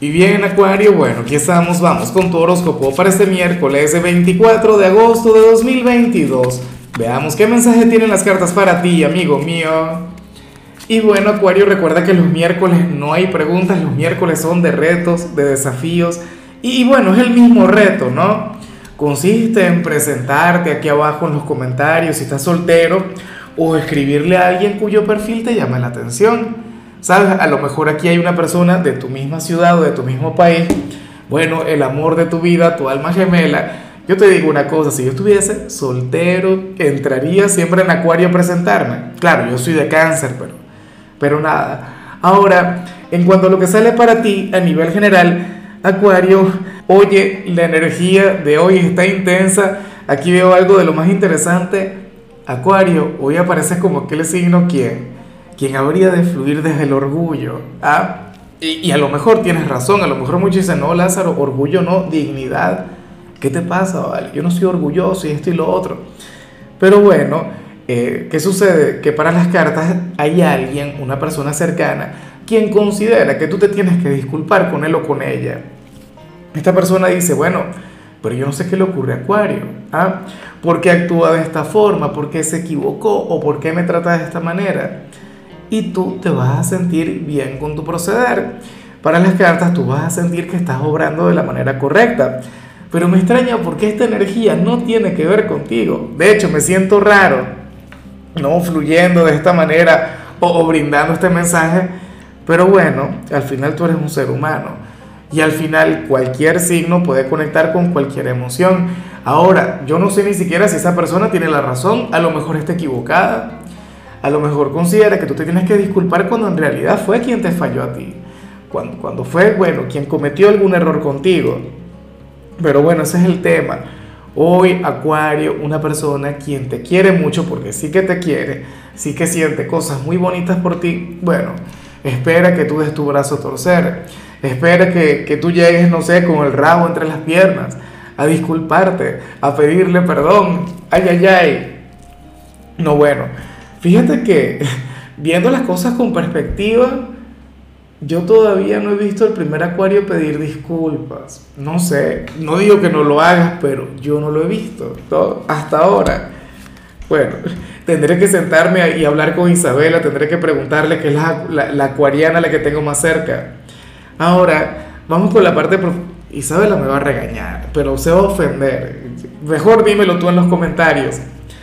Y bien, Acuario, bueno, aquí estamos, vamos con tu horóscopo para este miércoles 24 de agosto de 2022. Veamos qué mensaje tienen las cartas para ti, amigo mío. Y bueno, Acuario, recuerda que los miércoles no hay preguntas, los miércoles son de retos, de desafíos. Y, bueno, es el mismo reto, ¿no? Consiste en presentarte aquí abajo en los comentarios si estás soltero o escribirle a alguien cuyo perfil te llame la atención. ¿Sabes? A lo mejor aquí hay una persona de tu misma ciudad o de tu mismo país. Bueno, el amor de tu vida, tu alma gemela. Yo te digo una cosa, si yo estuviese soltero, entraría siempre en Acuario a presentarme. Claro, yo soy de cáncer, pero, pero nada. Ahora, en cuanto a lo que sale para ti a nivel general, Acuario, oye, la energía de hoy está intensa. Aquí veo algo de lo más interesante. Acuario, hoy aparece como aquel signo quien quien habría de fluir desde el orgullo. ¿ah? Y, a lo mejor tienes razón, a lo mejor muchos dicen, no, Lázaro, orgullo no, dignidad. ¿Qué te pasa? Vale? Yo no soy orgulloso y esto y lo otro. Pero bueno, eh, ¿qué sucede? Que para las cartas hay alguien, una persona cercana, quien considera que tú te tienes que disculpar con él o con ella. Esta persona dice, bueno, pero yo no sé qué le ocurre a Acuario. ¿ah? ¿Por qué actúa de esta forma? ¿Por qué se equivocó? ¿O por qué me trata de esta manera? Y tú te vas a sentir bien con tu proceder. Para las cartas tú vas a sentir que estás obrando de la manera correcta. Pero me extraña porque esta energía no tiene que ver contigo. De hecho, me siento raro, no fluyendo de esta manera o, brindando este mensaje. Pero bueno, al final tú eres un ser humano. Y al final cualquier signo puede conectar con cualquier emoción. Ahora, yo no sé ni siquiera si esa persona tiene la razón, a lo mejor está equivocada a lo mejor considera que tú te tienes que disculpar cuando en realidad fue quien te falló a ti. Cuando, cuando fue, bueno, quien cometió algún error contigo. Pero bueno, ese es el tema. Hoy, Acuario, una persona quien te quiere mucho, porque sí que te quiere, sí que siente cosas muy bonitas por ti, bueno, espera que tú des tu brazo a torcer. Espera que, que tú llegues, no sé, con el rabo entre las piernas, a disculparte, a pedirle perdón. Ay, ay, ay. No, bueno. Fíjate que viendo las cosas con perspectiva, yo todavía no he visto el primer acuario pedir disculpas. No sé, no digo que no lo hagas, pero yo no lo he visto todo, hasta ahora. Bueno, tendré que sentarme y hablar con Isabela, tendré que preguntarle qué es la, la, acuariana la que tengo más cerca. Ahora, vamos con la parte... Isabela me va a regañar, pero se va a ofender. Mejor dímelo tú en los comentarios.